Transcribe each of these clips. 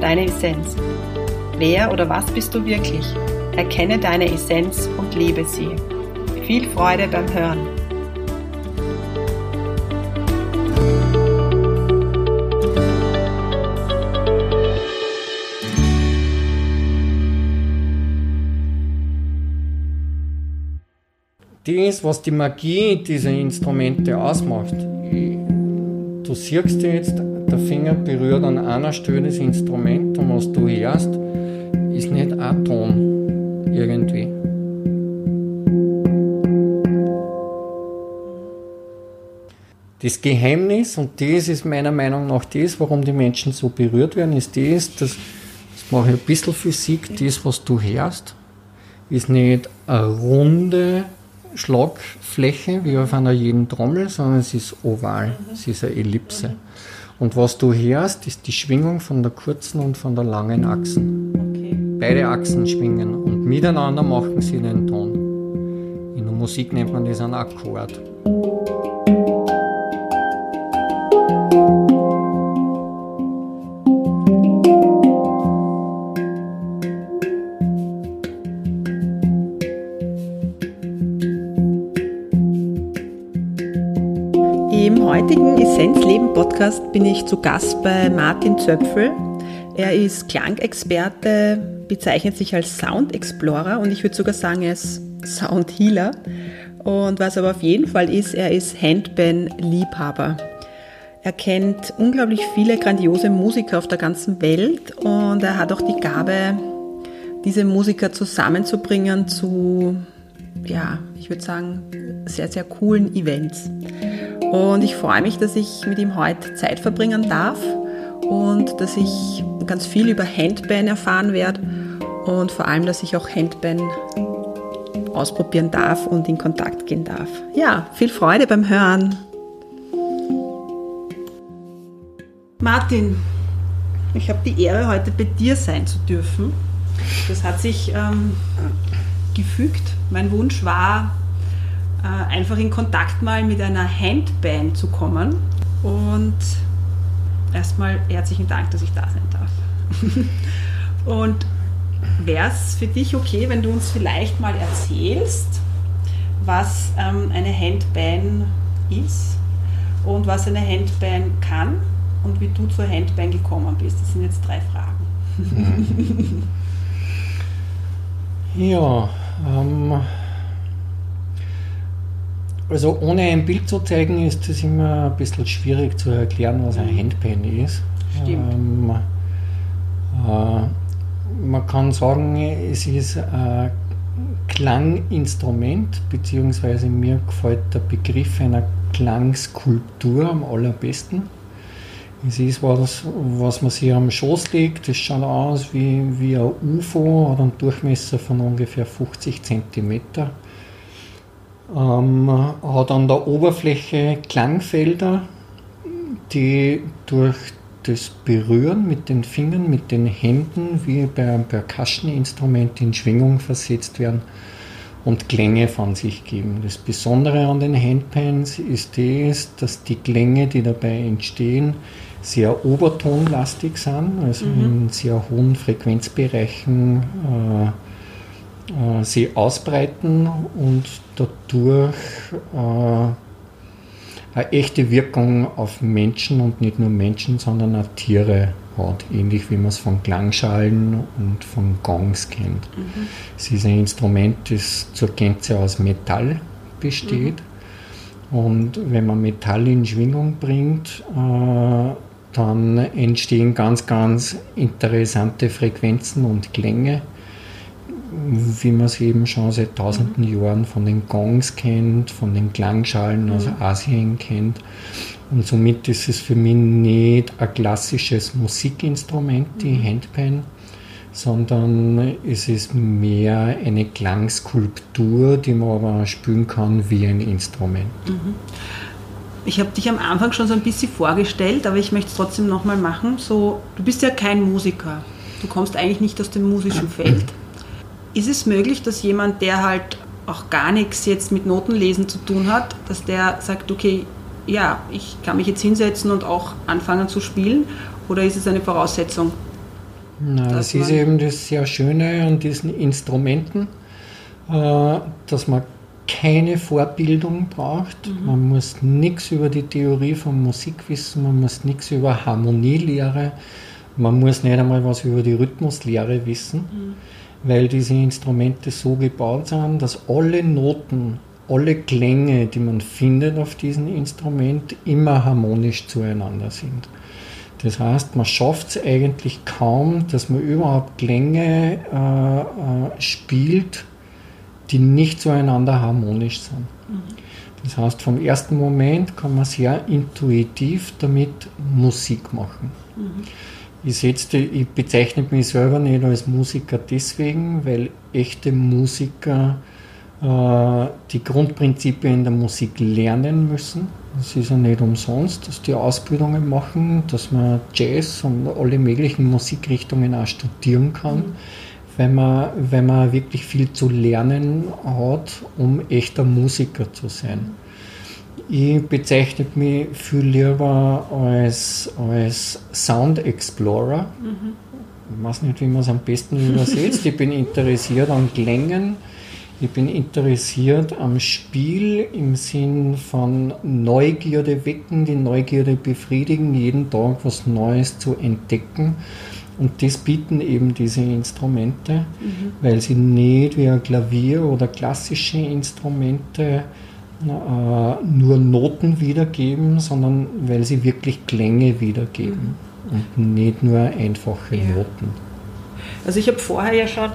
deine Essenz. Wer oder was bist du wirklich? Erkenne deine Essenz und lebe sie. Viel Freude beim Hören. Das, was die Magie dieser Instrumente ausmacht, du siehst jetzt der Finger berührt an einer Stelle das Instrument und was du hörst, ist nicht ein Ton irgendwie. Das Geheimnis, und das ist meiner Meinung nach das, warum die Menschen so berührt werden, ist das, dass, das mache ich ein bisschen Physik, das, was du hörst, ist nicht eine runde Schlagfläche wie auf einer jeden Trommel, sondern es ist oval, es ist eine Ellipse. Und was du hörst, ist die Schwingung von der kurzen und von der langen Achsen. Okay. Beide Achsen schwingen und miteinander machen sie den Ton. In der Musik nennt man das einen Akkord. Heutigen Essenzleben Podcast bin ich zu Gast bei Martin Zöpfel. Er ist Klangexperte, bezeichnet sich als Sound Explorer und ich würde sogar sagen, er ist Sound Healer. Und was aber auf jeden Fall ist, er ist Handpan-Liebhaber. Er kennt unglaublich viele grandiose Musiker auf der ganzen Welt und er hat auch die Gabe, diese Musiker zusammenzubringen zu, ja, ich würde sagen, sehr, sehr coolen Events. Und ich freue mich, dass ich mit ihm heute Zeit verbringen darf und dass ich ganz viel über Handpan erfahren werde und vor allem, dass ich auch Handpan ausprobieren darf und in Kontakt gehen darf. Ja, viel Freude beim Hören. Martin, ich habe die Ehre, heute bei dir sein zu dürfen. Das hat sich ähm, gefügt. Mein Wunsch war, einfach in Kontakt mal mit einer Handband zu kommen. Und erstmal herzlichen Dank, dass ich da sein darf. Und wäre es für dich okay, wenn du uns vielleicht mal erzählst, was ähm, eine Handband ist und was eine Handband kann und wie du zur Handband gekommen bist? Das sind jetzt drei Fragen. ja, ähm, also ohne ein Bild zu zeigen, ist es immer ein bisschen schwierig zu erklären, was ein Handpan ist. Stimmt. Ähm, äh, man kann sagen, es ist ein Klanginstrument, beziehungsweise mir gefällt der Begriff einer Klangskulptur am allerbesten. Es ist was, was man sich am Schoß legt, das schaut aus wie, wie ein UFO, hat einen Durchmesser von ungefähr 50 Zentimeter ähm, hat an der Oberfläche Klangfelder, die durch das Berühren mit den Fingern, mit den Händen, wie bei einem Percussion-Instrument in Schwingung versetzt werden und Klänge von sich geben. Das Besondere an den Handpans ist das, dass die Klänge, die dabei entstehen, sehr obertonlastig sind, also mhm. in sehr hohen Frequenzbereichen äh, äh, sie ausbreiten und dadurch äh, eine echte Wirkung auf Menschen und nicht nur Menschen, sondern auch Tiere hat, ähnlich wie man es von Klangschalen und von Gongs kennt. Mhm. Es ist ein Instrument, das zur Gänze aus Metall besteht. Mhm. Und wenn man Metall in Schwingung bringt, äh, dann entstehen ganz, ganz interessante Frequenzen und Klänge wie man es eben schon seit tausenden mhm. Jahren von den Gongs kennt, von den Klangschalen aus mhm. Asien kennt. Und somit ist es für mich nicht ein klassisches Musikinstrument, die mhm. Handpan, sondern es ist mehr eine Klangskulptur, die man aber spielen kann wie ein Instrument. Mhm. Ich habe dich am Anfang schon so ein bisschen vorgestellt, aber ich möchte es trotzdem nochmal machen. So, du bist ja kein Musiker. Du kommst eigentlich nicht aus dem musischen Feld. Ist es möglich, dass jemand, der halt auch gar nichts jetzt mit Notenlesen zu tun hat, dass der sagt, okay, ja, ich kann mich jetzt hinsetzen und auch anfangen zu spielen? Oder ist es eine Voraussetzung? Na, das ist eben das sehr Schöne an diesen Instrumenten, äh, dass man keine Vorbildung braucht. Mhm. Man muss nichts über die Theorie von Musik wissen, man muss nichts über Harmonielehre, man muss nicht einmal was über die Rhythmuslehre wissen, mhm. Weil diese Instrumente so gebaut sind, dass alle Noten, alle Klänge, die man findet auf diesem Instrument, immer harmonisch zueinander sind. Das heißt, man schafft es eigentlich kaum, dass man überhaupt Klänge äh, äh, spielt, die nicht zueinander harmonisch sind. Mhm. Das heißt, vom ersten Moment kann man sehr intuitiv damit Musik machen. Mhm. Ich, setze, ich bezeichne mich selber nicht als Musiker deswegen, weil echte Musiker äh, die Grundprinzipien der Musik lernen müssen. Es ist ja nicht umsonst, dass die Ausbildungen machen, dass man Jazz und alle möglichen Musikrichtungen auch studieren kann. Mhm man, wenn man wirklich viel zu lernen hat, um echter Musiker zu sein. Ich bezeichne mich viel lieber als, als Sound Explorer. Mhm. Ich weiß nicht, wie man es am besten übersetzt. ich bin interessiert an Klängen. Ich bin interessiert am Spiel im Sinn von Neugierde wecken, die Neugierde befriedigen, jeden Tag was Neues zu entdecken und das bieten eben diese Instrumente, mhm. weil sie nicht wie ein Klavier oder klassische Instrumente nur Noten wiedergeben, sondern weil sie wirklich Klänge wiedergeben mhm. und nicht nur einfache ja. Noten. Also ich habe vorher ja schon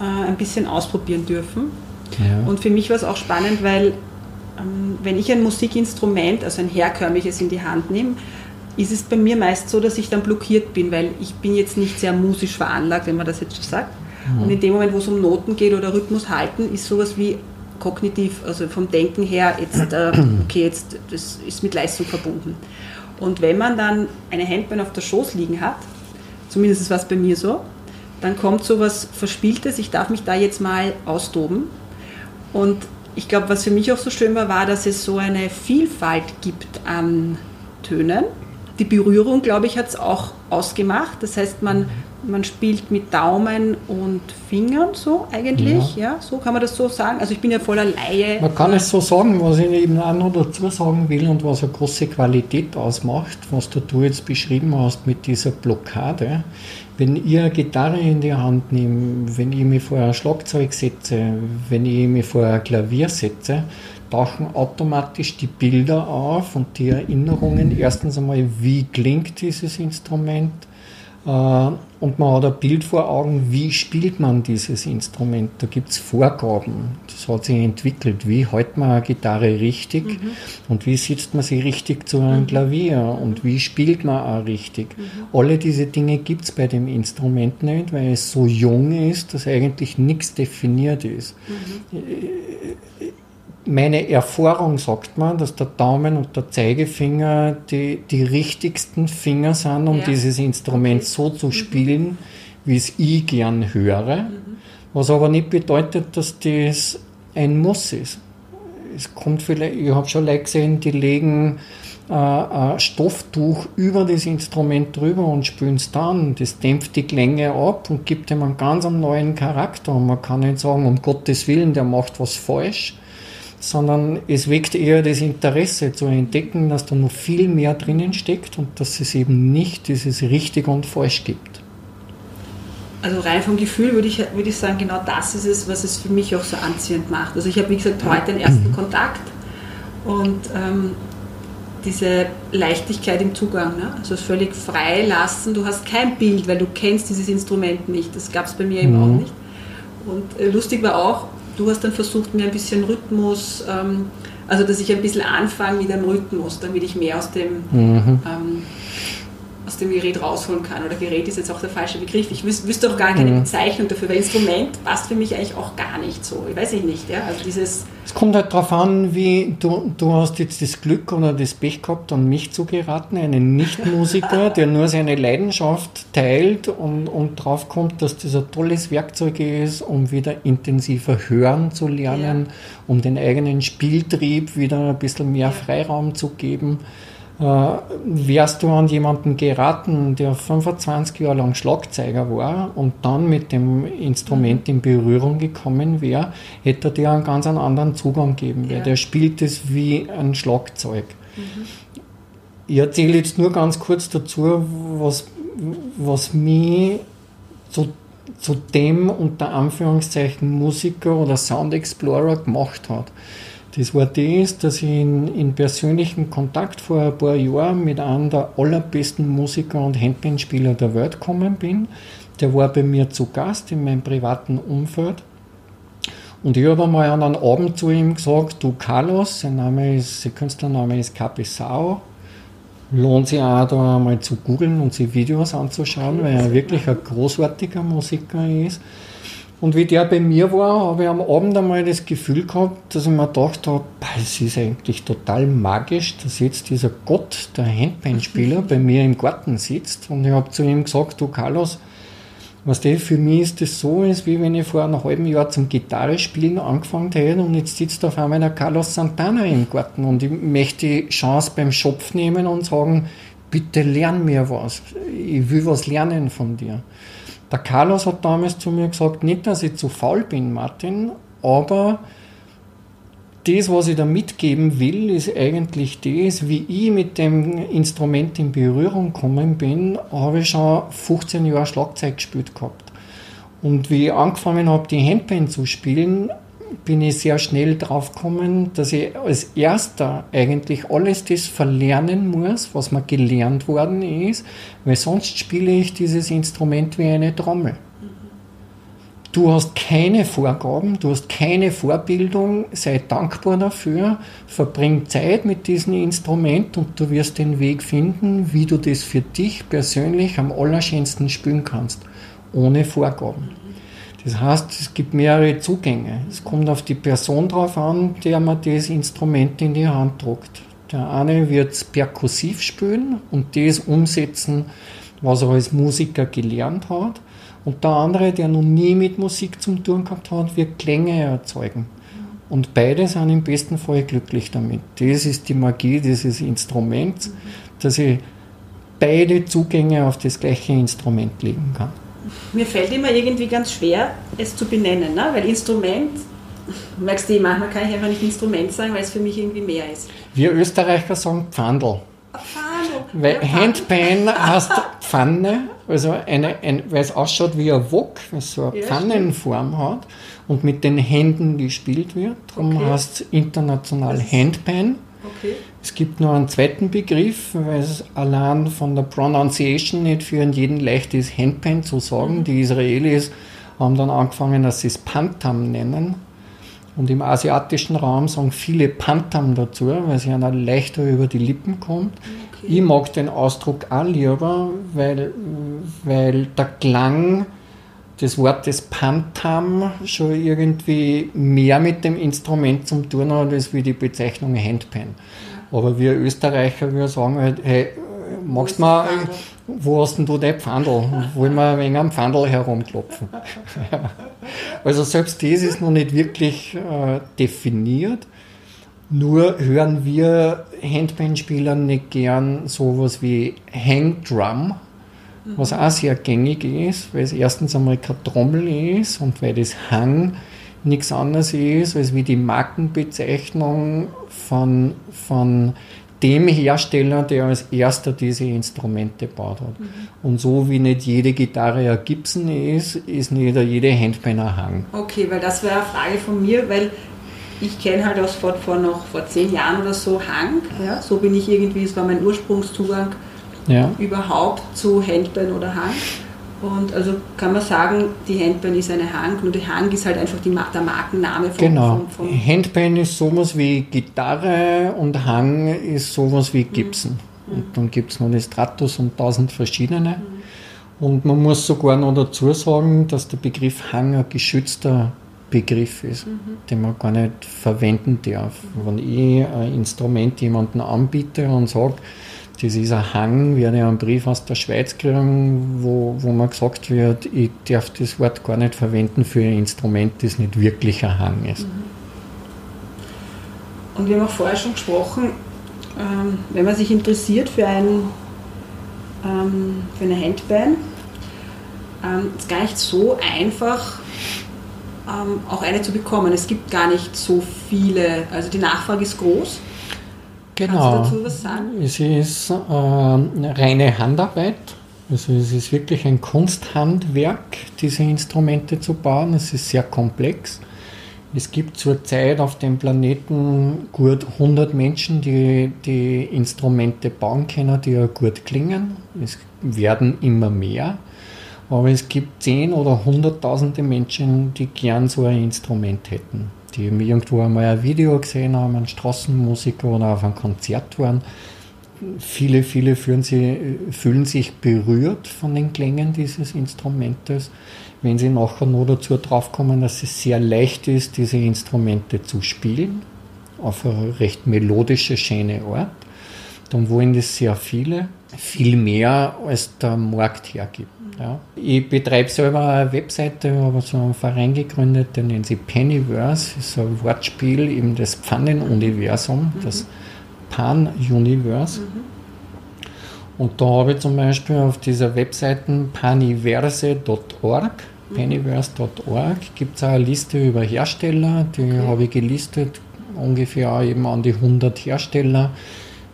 äh, ein bisschen ausprobieren dürfen. Ja. Und für mich war es auch spannend, weil ähm, wenn ich ein Musikinstrument, also ein herkömmliches in die Hand nehme, ist es bei mir meist so, dass ich dann blockiert bin, weil ich bin jetzt nicht sehr musisch veranlagt, wenn man das jetzt so sagt. Mhm. Und in dem Moment, wo es um Noten geht oder Rhythmus halten, ist sowas wie kognitiv, also vom Denken her, jetzt, äh, okay, jetzt, das ist mit Leistung verbunden. Und wenn man dann eine Handband auf der Schoß liegen hat, zumindest war es bei mir so, dann kommt sowas Verspieltes, ich darf mich da jetzt mal austoben. Und ich glaube, was für mich auch so schön war, war, dass es so eine Vielfalt gibt an Tönen die Berührung, glaube ich, hat es auch ausgemacht. Das heißt, man, man spielt mit Daumen und Fingern so eigentlich. Ja. ja. so kann man das so sagen. Also ich bin ja voller Laie. Man kann es so sagen, was ich eben auch noch dazu sagen will und was eine große Qualität ausmacht, was du jetzt beschrieben hast mit dieser Blockade. Wenn ich eine Gitarre in die Hand nehme, wenn ich mich vor ein Schlagzeug setze, wenn ich mich vor ein Klavier setze, tauchen automatisch die Bilder auf und die Erinnerungen. Erstens einmal, wie klingt dieses Instrument? Äh, und man hat ein Bild vor Augen, wie spielt man dieses Instrument. Da gibt es Vorgaben. Das hat sich entwickelt. Wie hält man eine Gitarre richtig mhm. und wie sitzt man sie richtig zu einem mhm. Klavier und wie spielt man auch richtig. Mhm. Alle diese Dinge gibt es bei dem Instrument nicht, weil es so jung ist, dass eigentlich nichts definiert ist. Meine Erfahrung sagt man, dass der Daumen und der Zeigefinger die, die richtigsten Finger sind, um ja. dieses Instrument so zu mhm. spielen, wie es ich gern höre. Mhm. Was aber nicht bedeutet, dass das ein Muss ist. Es kommt vielleicht, ich habe schon Leute gesehen, die legen äh, ein Stofftuch über das Instrument drüber und spülen es dann. Das dämpft die Klänge ab und gibt ihm einen ganz neuen Charakter. Und man kann nicht sagen, um Gottes Willen, der macht was falsch sondern es weckt eher das Interesse zu entdecken, dass da noch viel mehr drinnen steckt und dass es eben nicht dieses richtig und falsch gibt. Also rein vom Gefühl würde ich, würde ich sagen, genau das ist es, was es für mich auch so anziehend macht. Also ich habe, wie gesagt, heute den ersten Kontakt und ähm, diese Leichtigkeit im Zugang, ne? also völlig frei lassen. Du hast kein Bild, weil du kennst dieses Instrument nicht. Das gab es bei mir eben mhm. auch nicht. Und äh, lustig war auch, Du hast dann versucht, mir ein bisschen Rhythmus, ähm, Also, dass ich ein bisschen anfange mit einem Rhythmus, damit ich mehr aus dem, mhm. ähm, dem Gerät rausholen kann. Oder Gerät ist jetzt auch der falsche Begriff. Ich wüs wüsste auch gar keine mhm. Bezeichnung dafür, weil Instrument passt für mich eigentlich auch gar nicht so. Ich weiß ich nicht. Ja? Also dieses es kommt halt darauf an, wie du, du hast jetzt das Glück oder das Pech gehabt, an mich zu geraten, einen Nichtmusiker, der nur seine Leidenschaft teilt und, und drauf kommt, dass das ein tolles Werkzeug ist, um wieder intensiver hören zu lernen, ja. um den eigenen Spieltrieb wieder ein bisschen mehr Freiraum zu geben. Äh, wärst du an jemanden geraten, der 25 Jahre lang Schlagzeuger war und dann mit dem Instrument in Berührung gekommen wäre, hätte er dir einen ganz anderen Zugang geben. Ja. Der spielt es wie ein Schlagzeug. Mhm. Ich erzähle jetzt nur ganz kurz dazu, was, was mich zu, zu dem unter Anführungszeichen Musiker oder Sound Explorer gemacht hat. Das war das, dass ich in, in persönlichen Kontakt vor ein paar Jahren mit einem der allerbesten Musiker und Handbandspieler der Welt gekommen bin. Der war bei mir zu Gast in meinem privaten Umfeld. Und ich habe einmal an einem Abend zu ihm gesagt, du Carlos, sein Name ist, sein Künstlername ist Capesao, lohnt sich auch da einmal zu googeln und sich Videos anzuschauen, weil er wirklich ein großartiger Musiker ist. Und wie der bei mir war, habe ich am Abend einmal das Gefühl gehabt, dass ich mir gedacht habe, es ist eigentlich total magisch, dass jetzt dieser Gott, der Handbandspieler, bei mir im Garten sitzt. Und ich habe zu ihm gesagt, du Carlos, was der für mich ist das so, ist wie wenn ich vor einem halben Jahr zum Gitarre spielen angefangen hätte und jetzt sitzt auf einmal der Carlos Santana im Garten und ich möchte die Chance beim Schopf nehmen und sagen, bitte lern mir was. Ich will was lernen von dir. Der Carlos hat damals zu mir gesagt, nicht, dass ich zu faul bin, Martin, aber das, was ich da mitgeben will, ist eigentlich das, wie ich mit dem Instrument in Berührung gekommen bin, habe ich schon 15 Jahre Schlagzeug gespielt gehabt. Und wie ich angefangen habe, die Handband zu spielen, bin ich sehr schnell drauf gekommen, dass ich als erster eigentlich alles das verlernen muss, was mir gelernt worden ist, weil sonst spiele ich dieses Instrument wie eine Trommel. Du hast keine Vorgaben, du hast keine Vorbildung, sei dankbar dafür, verbring Zeit mit diesem Instrument und du wirst den Weg finden, wie du das für dich persönlich am allerschönsten spielen kannst, ohne Vorgaben. Das heißt, es gibt mehrere Zugänge. Es kommt auf die Person drauf an, der man das Instrument in die Hand druckt. Der eine wird perkussiv spielen und das umsetzen, was er als Musiker gelernt hat. Und der andere, der noch nie mit Musik zu tun gehabt hat, wird Klänge erzeugen. Und beide sind im besten Fall glücklich damit. Das ist die Magie dieses Instruments, dass ich beide Zugänge auf das gleiche Instrument legen kann mir fällt immer irgendwie ganz schwer, es zu benennen, ne? weil Instrument, merkst du, manchmal kann ich einfach nicht Instrument sagen, weil es für mich irgendwie mehr ist. Wir Österreicher sagen Pfandl. Pfandl. Weil ja, Handpan heißt Pfanne, also eine, ein, weil es ausschaut wie ein Wok, weil es so eine ja, Pfannenform hat und mit den Händen gespielt wird. Darum okay. heißt es international Handpan. Okay. Es gibt noch einen zweiten Begriff, weil es allein von der Pronunciation nicht für jeden leicht ist, Handpan zu sagen. Mhm. Die Israelis haben dann angefangen, dass sie es Pantam nennen. Und im asiatischen Raum sagen viele Pantam dazu, weil es ja dann leichter über die Lippen kommt. Okay. Ich mag den Ausdruck auch lieber, weil, weil der Klang des Wortes Pantam schon irgendwie mehr mit dem Instrument zum tun hat, als wie die Bezeichnung Handpan. Aber wir Österreicher, wir sagen halt, hey, magst du mal, wo hast denn du dein Pfandl? Wollen wir ein wenig am Pfandl herumklopfen? also selbst das ist noch nicht wirklich äh, definiert. Nur hören wir Handbandspieler nicht gern sowas wie Hangdrum, was auch sehr gängig ist, weil es erstens einmal keine Trommel ist und weil das Hang nichts anderes ist, als wie die Markenbezeichnung von, von dem Hersteller, der als erster diese Instrumente baut hat. Mhm. Und so wie nicht jede Gitarre ein Gibson ist, ist nicht jede Handpan ein Hang. Okay, weil das wäre eine Frage von mir, weil ich kenne halt aus vor, vor noch vor zehn Jahren oder so Hang. Ja, so bin ich irgendwie, es war mein Ursprungszugang ja. überhaupt zu Handpan oder Hang. Und also kann man sagen, die Handpan ist eine Hang, nur die Hang ist halt einfach die, der Markenname von Genau. Vom, vom Handpan ist sowas wie Gitarre und Hang ist sowas wie Gibson. Mhm. Und dann gibt es noch die Stratus und tausend verschiedene. Mhm. Und man muss sogar noch dazu sagen, dass der Begriff Hang ein geschützter Begriff ist, mhm. den man gar nicht verwenden darf. Wenn ich ein Instrument jemandem anbiete und sage, das ist ein Hang, ich einen Brief aus der Schweiz kriegen, wo, wo mir gesagt wird, ich darf das Wort gar nicht verwenden für ein Instrument, das nicht wirklich ein Hang ist. Mhm. Und wir haben auch vorher schon gesprochen, ähm, wenn man sich interessiert für, ein, ähm, für eine Handband, ähm, ist gar nicht so einfach, auch eine zu bekommen. Es gibt gar nicht so viele, also die Nachfrage ist groß. Genau. Kannst du dazu was sagen? Es ist äh, reine Handarbeit. Also es ist wirklich ein Kunsthandwerk, diese Instrumente zu bauen. Es ist sehr komplex. Es gibt zurzeit auf dem Planeten gut 100 Menschen, die die Instrumente bauen können, die ja gut klingen. Es werden immer mehr. Aber es gibt 10 oder hunderttausende Menschen, die gern so ein Instrument hätten. Die irgendwo einmal ein Video gesehen haben, einen Straßenmusiker oder auf einem Konzert waren. Viele, viele fühlen, sie, fühlen sich berührt von den Klängen dieses Instrumentes. Wenn sie nachher noch dazu draufkommen, dass es sehr leicht ist, diese Instrumente zu spielen, auf eine recht melodische, schöne Art, dann wollen das sehr viele, viel mehr als der Markt hergibt. Ja. Ich betreibe selber eine Webseite, habe so einen Verein gegründet, der nennt sich Pennyverse, ist ein Wortspiel, eben das Pfannenuniversum, mhm. das Pan-Universe. Mhm. Und da habe ich zum Beispiel auf dieser Webseite paniverse.org, mhm. pennyverse.org, gibt es eine Liste über Hersteller, die okay. habe ich gelistet, ungefähr eben an die 100 Hersteller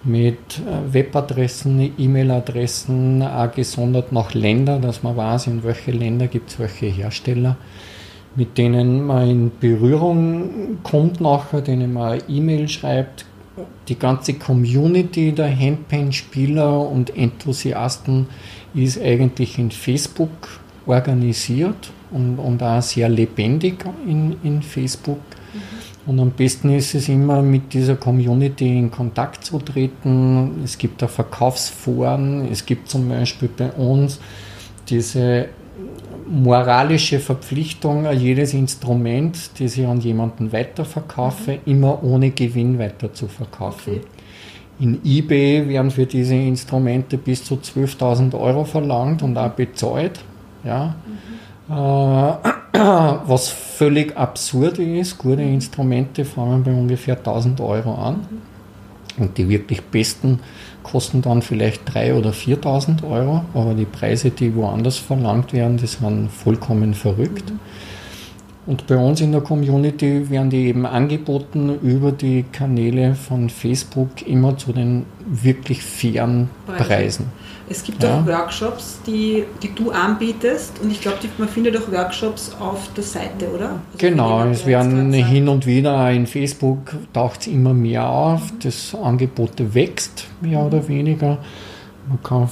mit äh, Webadressen, E-Mail-Adressen, auch gesondert nach Ländern, dass man weiß, in welche Länder gibt es welche Hersteller, mit denen man in Berührung kommt nachher, denen man E-Mail schreibt. Die ganze Community der Handpan-Spieler und Enthusiasten ist eigentlich in Facebook organisiert und, und auch sehr lebendig in, in Facebook. Und am besten ist es immer, mit dieser Community in Kontakt zu treten. Es gibt da Verkaufsforen. Es gibt zum Beispiel bei uns diese moralische Verpflichtung, jedes Instrument, das ich an jemanden weiterverkaufe, mhm. immer ohne Gewinn weiter zu verkaufen. Okay. In eBay werden für diese Instrumente bis zu 12.000 Euro verlangt und auch bezahlt. Ja. Mhm. Äh, was völlig absurd ist. Gute Instrumente fangen bei ungefähr 1000 Euro an. Und die wirklich besten kosten dann vielleicht 3.000 oder 4.000 Euro. Aber die Preise, die woanders verlangt werden, die sind vollkommen verrückt. Und bei uns in der Community werden die eben angeboten über die Kanäle von Facebook immer zu den wirklich fairen Preisen. Es gibt ja. auch Workshops, die, die du anbietest und ich glaube, man findet auch Workshops auf der Seite, oder? Also genau, es werden hin und wieder in Facebook taucht es immer mehr auf, mhm. das Angebot wächst mehr mhm. oder weniger. Man kann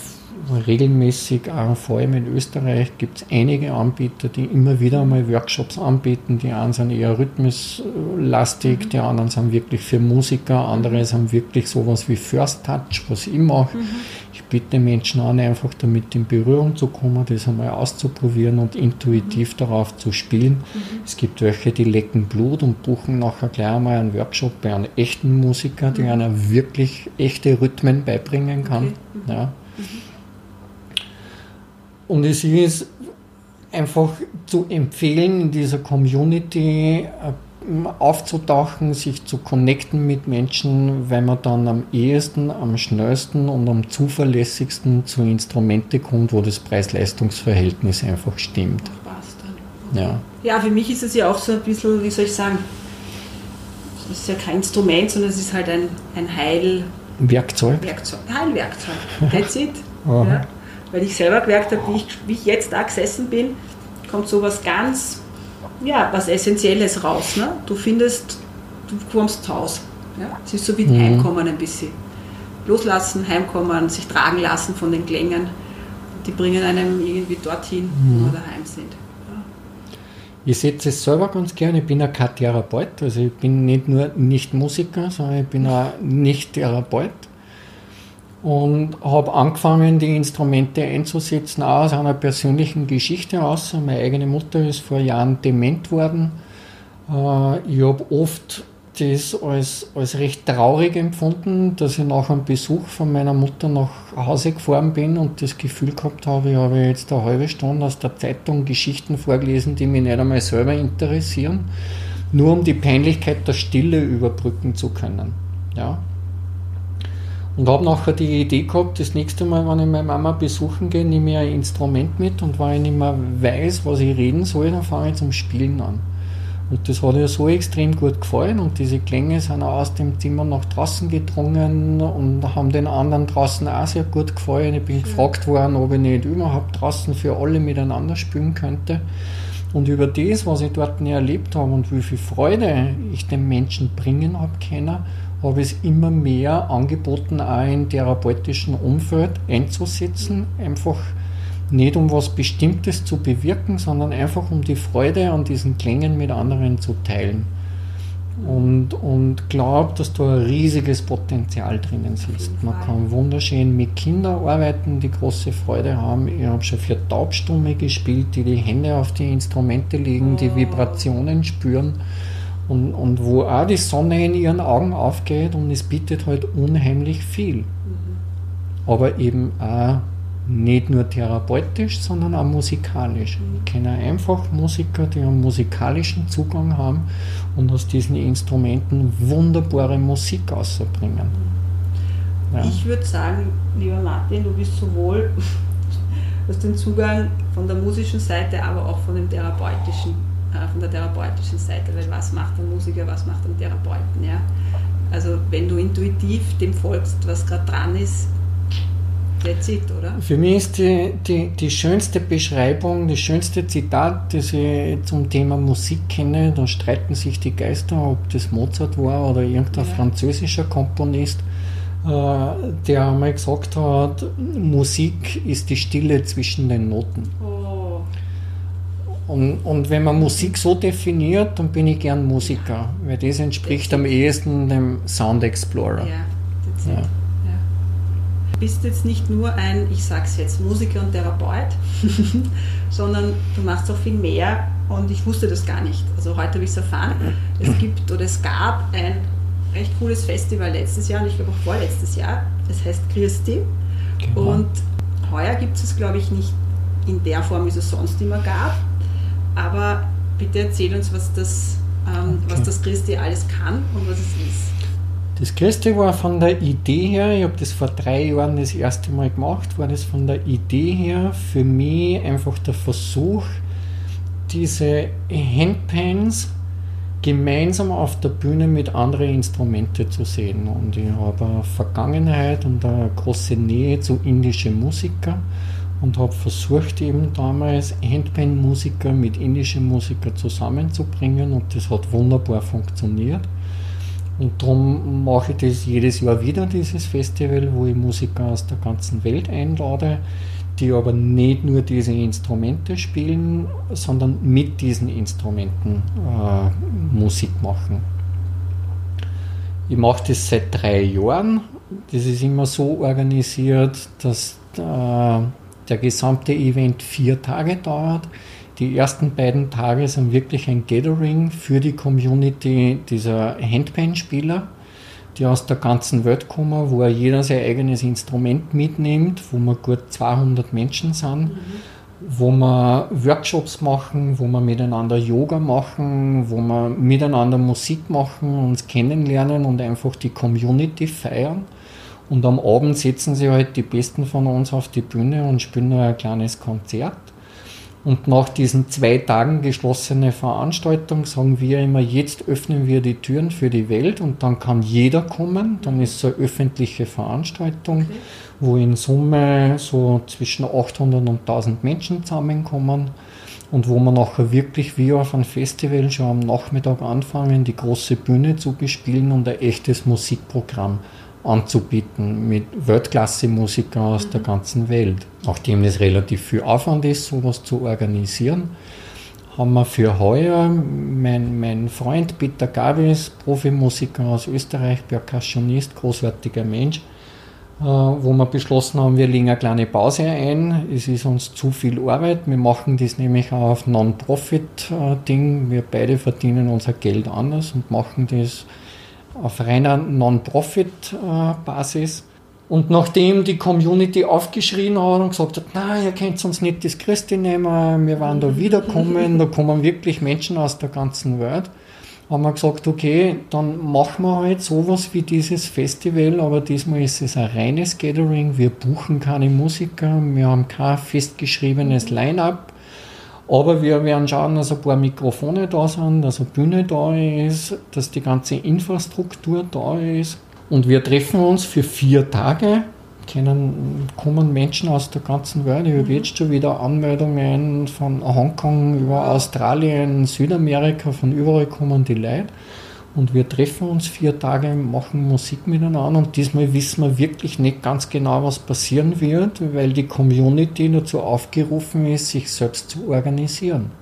regelmäßig, auch vor allem in Österreich, gibt es einige Anbieter, die immer wieder einmal Workshops anbieten. Die einen sind eher rhythmuslastig, mhm. die anderen sind wirklich für Musiker, andere mhm. sind wirklich sowas wie First Touch, was ich mache. Mhm. Ich bitte Menschen an, einfach damit in Berührung zu kommen, das einmal auszuprobieren und intuitiv mhm. darauf zu spielen. Mhm. Es gibt welche, die lecken Blut und buchen nachher gleich einmal einen Workshop bei einem echten Musiker, der mhm. einer wirklich echte Rhythmen beibringen kann. Okay. Ja. Und es ist einfach zu empfehlen, in dieser Community äh, aufzutauchen, sich zu connecten mit Menschen, weil man dann am ehesten, am schnellsten und am zuverlässigsten zu Instrumente kommt, wo das Preis-Leistungs-Verhältnis einfach stimmt. Passt dann. Ja. ja, für mich ist es ja auch so ein bisschen, wie soll ich sagen, es ist ja kein Instrument, sondern es ist halt ein, ein Heil... Werkzeug. Werkzeug. Heilwerkzeug. That's it. ja weil ich selber gemerkt habe, wie ich, wie ich jetzt da gesessen bin, kommt so was ganz, ja, was Essentielles raus. Ne? Du findest, du kommst zu Hause. Ja? Es ist so wie ein mhm. Heimkommen ein bisschen. Loslassen, heimkommen, sich tragen lassen von den Klängen. die bringen einem irgendwie dorthin, mhm. wo wir daheim sind. Ich setze es selber ganz gerne. Ich bin ja kein Therapeut. Also ich bin nicht nur nicht Musiker, sondern ich bin auch nicht Therapeut. Und habe angefangen, die Instrumente einzusetzen, auch aus einer persönlichen Geschichte aus. Meine eigene Mutter ist vor Jahren dement worden. Äh, ich habe oft das als, als recht traurig empfunden, dass ich nach einem Besuch von meiner Mutter nach Hause gefahren bin und das Gefühl gehabt habe, ich habe jetzt eine halbe Stunde aus der Zeitung Geschichten vorgelesen, die mich nicht einmal selber interessieren, nur um die Peinlichkeit der Stille überbrücken zu können. Ja. Und habe nachher die Idee gehabt, das nächste Mal, wenn ich meine Mama besuchen gehe, nehme ich ein Instrument mit und wenn ich nicht mehr weiß, was ich reden soll, dann fange ich zum Spielen an. Und das hat ihr so extrem gut gefallen und diese Klänge sind auch aus dem Zimmer nach draußen gedrungen und haben den anderen draußen auch sehr gut gefallen. Ich bin gefragt worden, ob ich nicht überhaupt draußen für alle miteinander spielen könnte. Und über das, was ich dort erlebt habe und wie viel Freude ich den Menschen bringen habe können, habe ich es immer mehr angeboten, auch im therapeutischen Umfeld einzusetzen, einfach nicht um was Bestimmtes zu bewirken, sondern einfach um die Freude an diesen Klängen mit anderen zu teilen. Und, und glaube, dass da ein riesiges Potenzial drinnen sitzt. Man kann wunderschön mit Kindern arbeiten, die große Freude haben. Ich habe schon für Taubstumme gespielt, die die Hände auf die Instrumente legen, die oh. Vibrationen spüren und, und wo auch die Sonne in ihren Augen aufgeht und es bietet halt unheimlich viel. Mhm. Aber eben auch nicht nur therapeutisch, sondern auch musikalisch. Ich kenne einfach Musiker, die einen musikalischen Zugang haben und aus diesen Instrumenten wunderbare Musik außerbringen. Ja. Ich würde sagen, lieber Martin, du bist sowohl aus dem Zugang von der musischen Seite, aber auch von dem therapeutischen, von der therapeutischen Seite, weil was macht ein Musiker, was macht ein Therapeuten, ja? Also wenn du intuitiv dem folgst, was gerade dran ist, That's it, oder? Für mich ist die, die, die schönste Beschreibung, das schönste Zitat, das ich zum Thema Musik kenne, da streiten sich die Geister, ob das Mozart war oder irgendein ja. französischer Komponist, äh, der einmal gesagt hat, Musik ist die Stille zwischen den Noten. Oh. Und, und, wenn man Musik so definiert, dann bin ich gern Musiker, weil das entspricht am ehesten dem Sound Explorer. Ja, bist jetzt nicht nur ein, ich sag's jetzt, Musiker und Therapeut, sondern du machst auch viel mehr und ich wusste das gar nicht. Also heute habe ich es erfahren. Es gibt oder es gab ein recht cooles Festival letztes Jahr und ich glaube auch vorletztes Jahr. Es heißt Christi. Genau. Und heuer gibt es es, glaube ich, nicht in der Form, wie es es sonst immer gab. Aber bitte erzähl uns, was das, ähm, okay. was das Christi alles kann und was es ist. Das Größte war von der Idee her, ich habe das vor drei Jahren das erste Mal gemacht, war das von der Idee her für mich einfach der Versuch, diese Handpans gemeinsam auf der Bühne mit anderen Instrumenten zu sehen. Und ich habe eine Vergangenheit und eine große Nähe zu indischen Musikern und habe versucht eben damals Handpan-Musiker mit indischen Musikern zusammenzubringen und das hat wunderbar funktioniert. Und darum mache ich das jedes Jahr wieder, dieses Festival, wo ich Musiker aus der ganzen Welt einlade, die aber nicht nur diese Instrumente spielen, sondern mit diesen Instrumenten äh, Musik machen. Ich mache das seit drei Jahren. Das ist immer so organisiert, dass äh, der gesamte Event vier Tage dauert. Die ersten beiden Tage sind wirklich ein Gathering für die Community dieser Handpan-Spieler, die aus der ganzen Welt kommen, wo jeder sein eigenes Instrument mitnimmt, wo wir gut 200 Menschen sind, mhm. wo wir Workshops machen, wo wir miteinander Yoga machen, wo wir miteinander Musik machen, uns kennenlernen und einfach die Community feiern. Und am Abend setzen sie halt die Besten von uns auf die Bühne und spielen noch ein kleines Konzert. Und nach diesen zwei Tagen geschlossene Veranstaltung sagen wir immer, jetzt öffnen wir die Türen für die Welt und dann kann jeder kommen. Dann ist es eine öffentliche Veranstaltung, okay. wo in Summe so zwischen 800 und 1000 Menschen zusammenkommen und wo man nachher wirklich wie auf einem Festival schon am Nachmittag anfangen, die große Bühne zu bespielen und ein echtes Musikprogramm anzubieten mit Weltklasse-Musikern aus mhm. der ganzen Welt. Nachdem es relativ viel Aufwand ist, sowas zu organisieren, haben wir für heuer mein, mein Freund Peter Gabis, Profimusiker aus Österreich, Percussionist, großartiger Mensch, äh, wo wir beschlossen haben, wir legen eine kleine Pause ein. Es ist uns zu viel Arbeit. Wir machen das nämlich auch auf Non-Profit-Ding. Wir beide verdienen unser Geld anders und machen das auf reiner Non-Profit-Basis. Und nachdem die Community aufgeschrien hat und gesagt hat, na, ihr könnt uns nicht das Christi nehmen, wir werden da wiederkommen, da kommen wirklich Menschen aus der ganzen Welt, haben wir gesagt, okay, dann machen wir halt sowas wie dieses Festival, aber diesmal ist es ein reines Gathering, wir buchen keine Musiker, wir haben kein festgeschriebenes Line-up, aber wir werden schauen, dass ein paar Mikrofone da sind, dass eine Bühne da ist, dass die ganze Infrastruktur da ist. Und wir treffen uns für vier Tage. Können, kommen Menschen aus der ganzen Welt. Ich habe jetzt schon wieder Anmeldungen von Hongkong über Australien, Südamerika, von überall kommen die Leute. Und wir treffen uns vier Tage, machen Musik miteinander und diesmal wissen wir wirklich nicht ganz genau, was passieren wird, weil die Community dazu aufgerufen ist, sich selbst zu organisieren.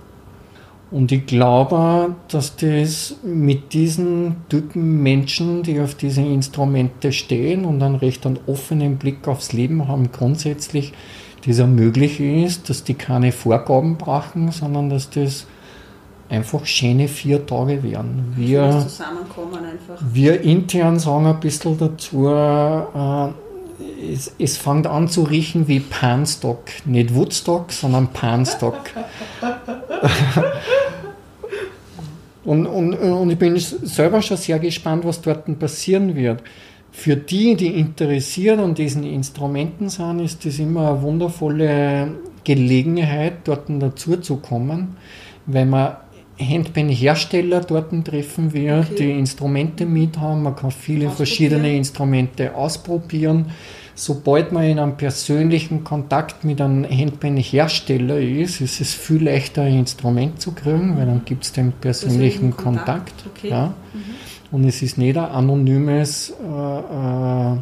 Und ich glaube, dass das mit diesen Typen Menschen, die auf diese Instrumente stehen und einen recht einen offenen Blick aufs Leben haben, grundsätzlich dieser möglich ist, dass die keine Vorgaben brauchen, sondern dass das einfach schöne vier Tage werden. Wir, wir intern sagen ein bisschen dazu, äh, es, es fängt an zu riechen wie Panstock. Nicht Woodstock, sondern Panstock. und, und, und ich bin selber schon sehr gespannt, was dort passieren wird. Für die, die interessiert an diesen Instrumenten sind, ist das immer eine wundervolle Gelegenheit, dort dazu zu kommen, weil man Handpan-Hersteller dort treffen wir, okay. die Instrumente mit haben. Man kann viele verschiedene Instrumente ausprobieren. Sobald man in einem persönlichen Kontakt mit einem Handpan-Hersteller ist, ist es viel leichter, ein Instrument zu kriegen, weil dann gibt es den persönlichen Kontakt. Kontakt. Okay. Ja. Mhm. Und es ist nicht ein anonymes äh, äh,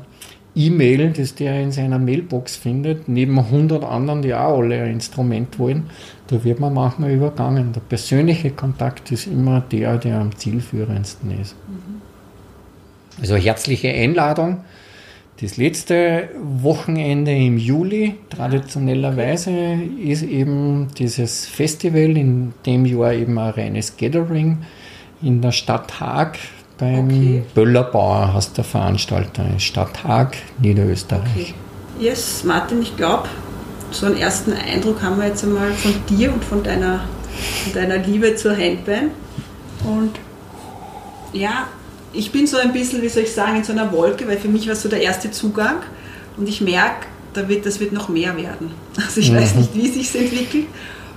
E-Mail, das der in seiner Mailbox findet, neben 100 anderen, die auch alle ein Instrument wollen, da wird man manchmal übergangen. Der persönliche Kontakt ist immer der, der am zielführendsten ist. Mhm. Also herzliche Einladung. Das letzte Wochenende im Juli, traditionellerweise, ist eben dieses Festival, in dem Jahr eben ein reines Gathering in der Stadt Haag beim okay. Böllerbauer heißt der Veranstalter, Stadt Haag, Niederösterreich. Okay. Yes, Martin, ich glaube, so einen ersten Eindruck haben wir jetzt einmal von dir und von deiner, von deiner Liebe zur Handband. Und ja, ich bin so ein bisschen, wie soll ich sagen, in so einer Wolke, weil für mich war es so der erste Zugang und ich merke, da wird, das wird noch mehr werden. Also ich mhm. weiß nicht, wie es sich entwickelt,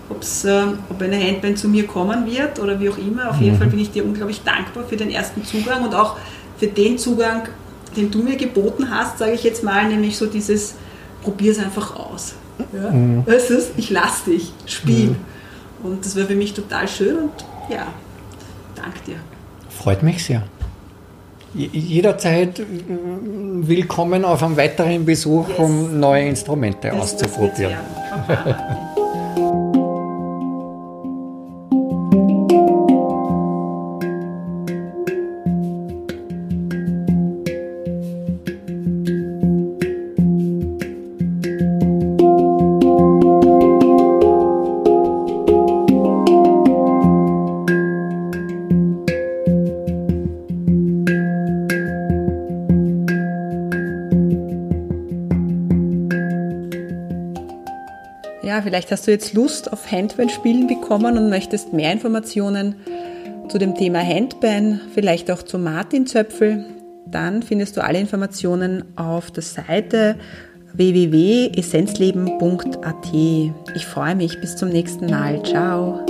ob's, äh, ob eine Handband zu mir kommen wird oder wie auch immer. Auf jeden mhm. Fall bin ich dir unglaublich dankbar für den ersten Zugang und auch für den Zugang, den du mir geboten hast, sage ich jetzt mal, nämlich so dieses, probier es einfach aus. Ja? Mhm. Du, ich lass dich, spiel. Mhm. Und das war für mich total schön und ja, danke dir. Freut mich sehr. Jederzeit willkommen auf einem weiteren Besuch, yes. um neue Instrumente das auszuprobieren. hast du jetzt Lust auf Handband-Spielen bekommen und möchtest mehr Informationen zu dem Thema Handband, vielleicht auch zu Martin Zöpfel. Dann findest du alle Informationen auf der Seite www.essenzleben.at. Ich freue mich. Bis zum nächsten Mal. Ciao.